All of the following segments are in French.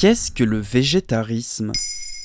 Qu'est-ce que le végétarisme?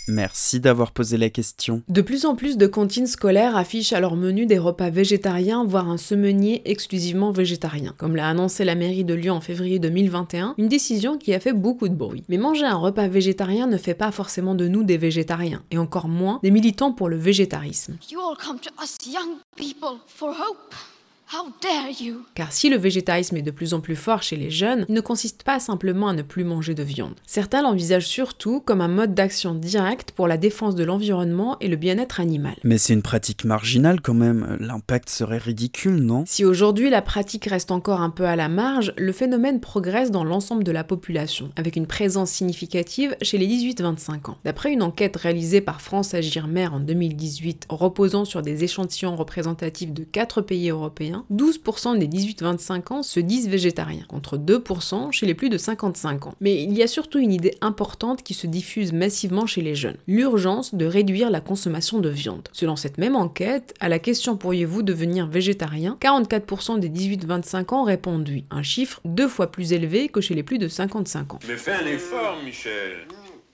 Merci d'avoir posé la question. De plus en plus de cantines scolaires affichent à leur menu des repas végétariens, voire un semenier exclusivement végétarien. Comme l'a annoncé la mairie de Lyon en février 2021, une décision qui a fait beaucoup de bruit. Mais manger un repas végétarien ne fait pas forcément de nous des végétariens, et encore moins des militants pour le végétarisme. You all come to us young people for hope. How dare you? Car si le végétarisme est de plus en plus fort chez les jeunes, il ne consiste pas simplement à ne plus manger de viande. Certains l'envisagent surtout comme un mode d'action direct pour la défense de l'environnement et le bien-être animal. Mais c'est une pratique marginale quand même, l'impact serait ridicule, non? Si aujourd'hui la pratique reste encore un peu à la marge, le phénomène progresse dans l'ensemble de la population, avec une présence significative chez les 18-25 ans. D'après une enquête réalisée par France Agir Mère en 2018, reposant sur des échantillons représentatifs de 4 pays européens, 12% des 18-25 ans se disent végétariens, contre 2% chez les plus de 55 ans. Mais il y a surtout une idée importante qui se diffuse massivement chez les jeunes, l'urgence de réduire la consommation de viande. Selon cette même enquête, à la question pourriez-vous devenir végétarien, 44% des 18-25 ans répondent oui, un chiffre deux fois plus élevé que chez les plus de 55 ans. Mais fais un effort, Michel.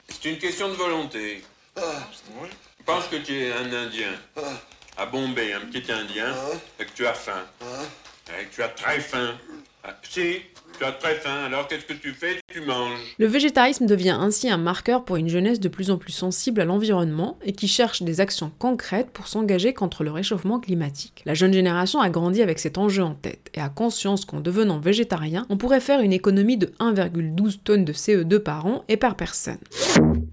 C'est une question de volonté. Pense que tu es un Indien? À Bombay, un petit Indien, et que tu as faim. Et que tu as très faim. Ah, Si, tu as très faim, alors qu'est-ce que tu fais? Tu manges. Le végétarisme devient ainsi un marqueur pour une jeunesse de plus en plus sensible à l'environnement et qui cherche des actions concrètes pour s'engager contre le réchauffement climatique. La jeune génération a grandi avec cet enjeu en tête et a conscience qu'en devenant végétarien, on pourrait faire une économie de 1,12 tonnes de CO2 par an et par personne.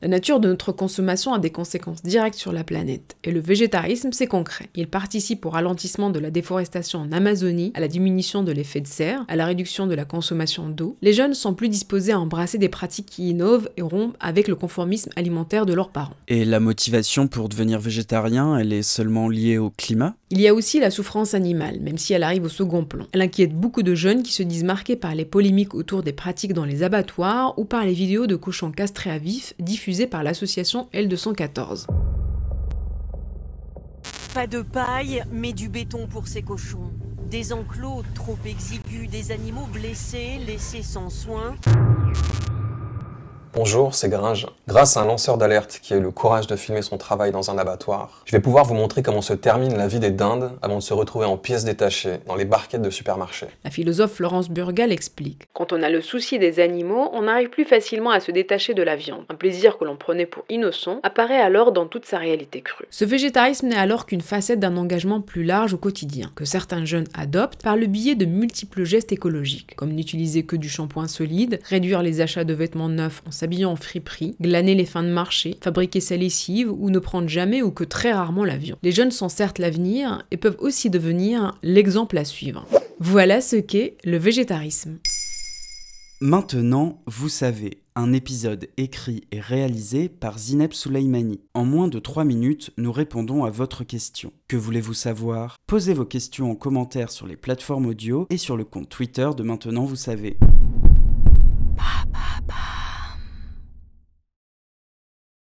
La nature de notre consommation a des conséquences directes sur la planète, et le végétarisme, c'est concret. Il participe au ralentissement de la déforestation en Amazonie, à la diminution de l'effet de serre, à la réduction de la consommation d'eau. Les jeunes sont plus disposés à embrasser des pratiques qui innovent et rompent avec le conformisme alimentaire de leurs parents. Et la motivation pour devenir végétarien, elle est seulement liée au climat? Il y a aussi la souffrance animale, même si elle arrive au second plan. Elle inquiète beaucoup de jeunes qui se disent marqués par les polémiques autour des pratiques dans les abattoirs ou par les vidéos de cochons castrés à vif diffusées par l'association L214. Pas de paille, mais du béton pour ces cochons. Des enclos trop exigus, des animaux blessés, laissés sans soin. Bonjour, c'est Gringe. Grâce à un lanceur d'alerte qui a eu le courage de filmer son travail dans un abattoir, je vais pouvoir vous montrer comment se termine la vie des dindes avant de se retrouver en pièces détachées dans les barquettes de supermarchés. La philosophe Florence Burgal explique Quand on a le souci des animaux, on arrive plus facilement à se détacher de la viande. Un plaisir que l'on prenait pour innocent apparaît alors dans toute sa réalité crue. Ce végétarisme n'est alors qu'une facette d'un engagement plus large au quotidien, que certains jeunes adoptent par le biais de multiples gestes écologiques, comme n'utiliser que du shampoing solide, réduire les achats de vêtements neufs en s'habillant en friperie, glaner les fins de marché, fabriquer sa lessive ou ne prendre jamais ou que très rarement l'avion. Les jeunes sont certes l'avenir et peuvent aussi devenir l'exemple à suivre. Voilà ce qu'est le végétarisme. Maintenant, vous savez, un épisode écrit et réalisé par Zineb Souleimani. En moins de 3 minutes, nous répondons à votre question. Que voulez-vous savoir? Posez vos questions en commentaire sur les plateformes audio et sur le compte Twitter de Maintenant, vous savez.